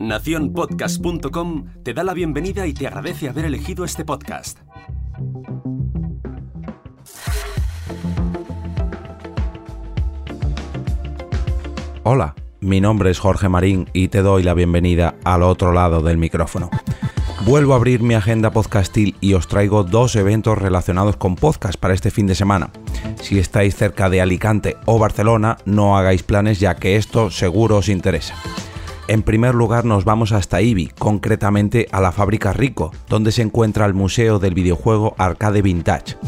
Naciónpodcast.com te da la bienvenida y te agradece haber elegido este podcast. Hola, mi nombre es Jorge Marín y te doy la bienvenida al otro lado del micrófono. Vuelvo a abrir mi agenda podcastil y os traigo dos eventos relacionados con podcast para este fin de semana. Si estáis cerca de Alicante o Barcelona, no hagáis planes ya que esto seguro os interesa. En primer lugar nos vamos hasta Ibi, concretamente a la fábrica Rico, donde se encuentra el Museo del Videojuego Arcade Vintage.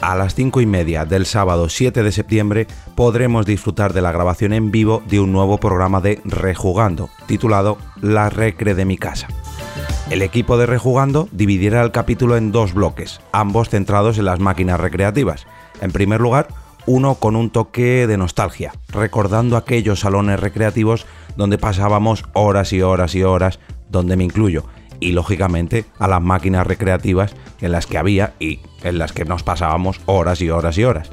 A las 5 y media del sábado 7 de septiembre podremos disfrutar de la grabación en vivo de un nuevo programa de Rejugando, titulado La Recre de mi casa. El equipo de Rejugando dividirá el capítulo en dos bloques, ambos centrados en las máquinas recreativas. En primer lugar, uno con un toque de nostalgia, recordando aquellos salones recreativos donde pasábamos horas y horas y horas, donde me incluyo, y lógicamente a las máquinas recreativas en las que había y en las que nos pasábamos horas y horas y horas.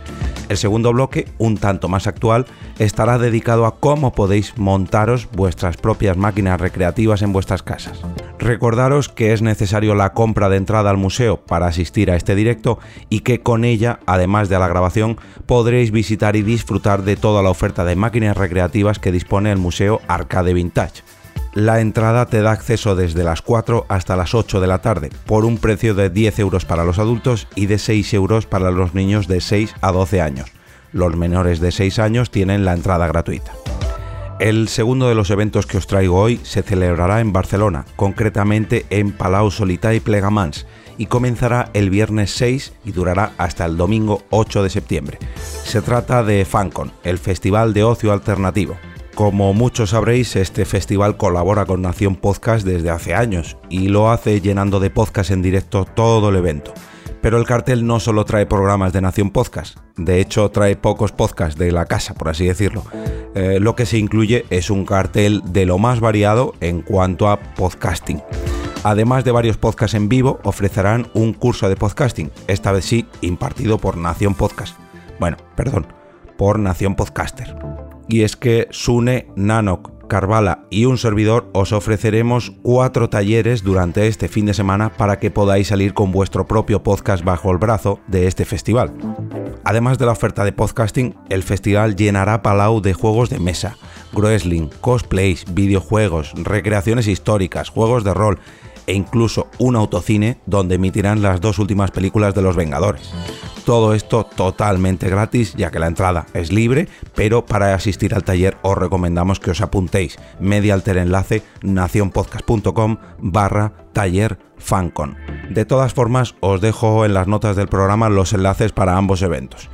El segundo bloque, un tanto más actual, estará dedicado a cómo podéis montaros vuestras propias máquinas recreativas en vuestras casas. Recordaros que es necesario la compra de entrada al museo para asistir a este directo y que con ella, además de la grabación, podréis visitar y disfrutar de toda la oferta de máquinas recreativas que dispone el Museo Arcade Vintage. La entrada te da acceso desde las 4 hasta las 8 de la tarde, por un precio de 10 euros para los adultos y de 6 euros para los niños de 6 a 12 años. Los menores de 6 años tienen la entrada gratuita. El segundo de los eventos que os traigo hoy se celebrará en Barcelona, concretamente en Palau Solità y Plegamans, y comenzará el viernes 6 y durará hasta el domingo 8 de septiembre. Se trata de FanCon, el Festival de Ocio Alternativo. Como muchos sabréis, este festival colabora con Nación Podcast desde hace años y lo hace llenando de podcast en directo todo el evento. Pero el cartel no solo trae programas de Nación Podcast, de hecho trae pocos podcasts de la casa, por así decirlo. Eh, lo que se incluye es un cartel de lo más variado en cuanto a podcasting. Además de varios podcasts en vivo, ofrecerán un curso de podcasting, esta vez sí impartido por Nación Podcast. Bueno, perdón, por Nación Podcaster y es que Sune, Nanok, Carvala y un servidor os ofreceremos cuatro talleres durante este fin de semana para que podáis salir con vuestro propio podcast bajo el brazo de este festival. Además de la oferta de podcasting, el festival llenará Palau de juegos de mesa, wrestling, cosplays, videojuegos, recreaciones históricas, juegos de rol e incluso un autocine donde emitirán las dos últimas películas de los Vengadores. Todo esto totalmente gratis ya que la entrada es libre, pero para asistir al taller os recomendamos que os apuntéis mediante el enlace nacionpodcast.com barra taller fancon. De todas formas, os dejo en las notas del programa los enlaces para ambos eventos.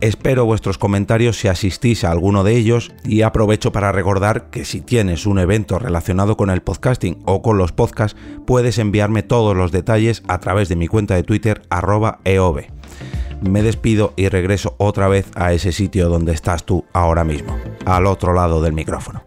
Espero vuestros comentarios si asistís a alguno de ellos y aprovecho para recordar que si tienes un evento relacionado con el podcasting o con los podcasts, puedes enviarme todos los detalles a través de mi cuenta de Twitter arroba eov me despido y regreso otra vez a ese sitio donde estás tú ahora mismo, al otro lado del micrófono.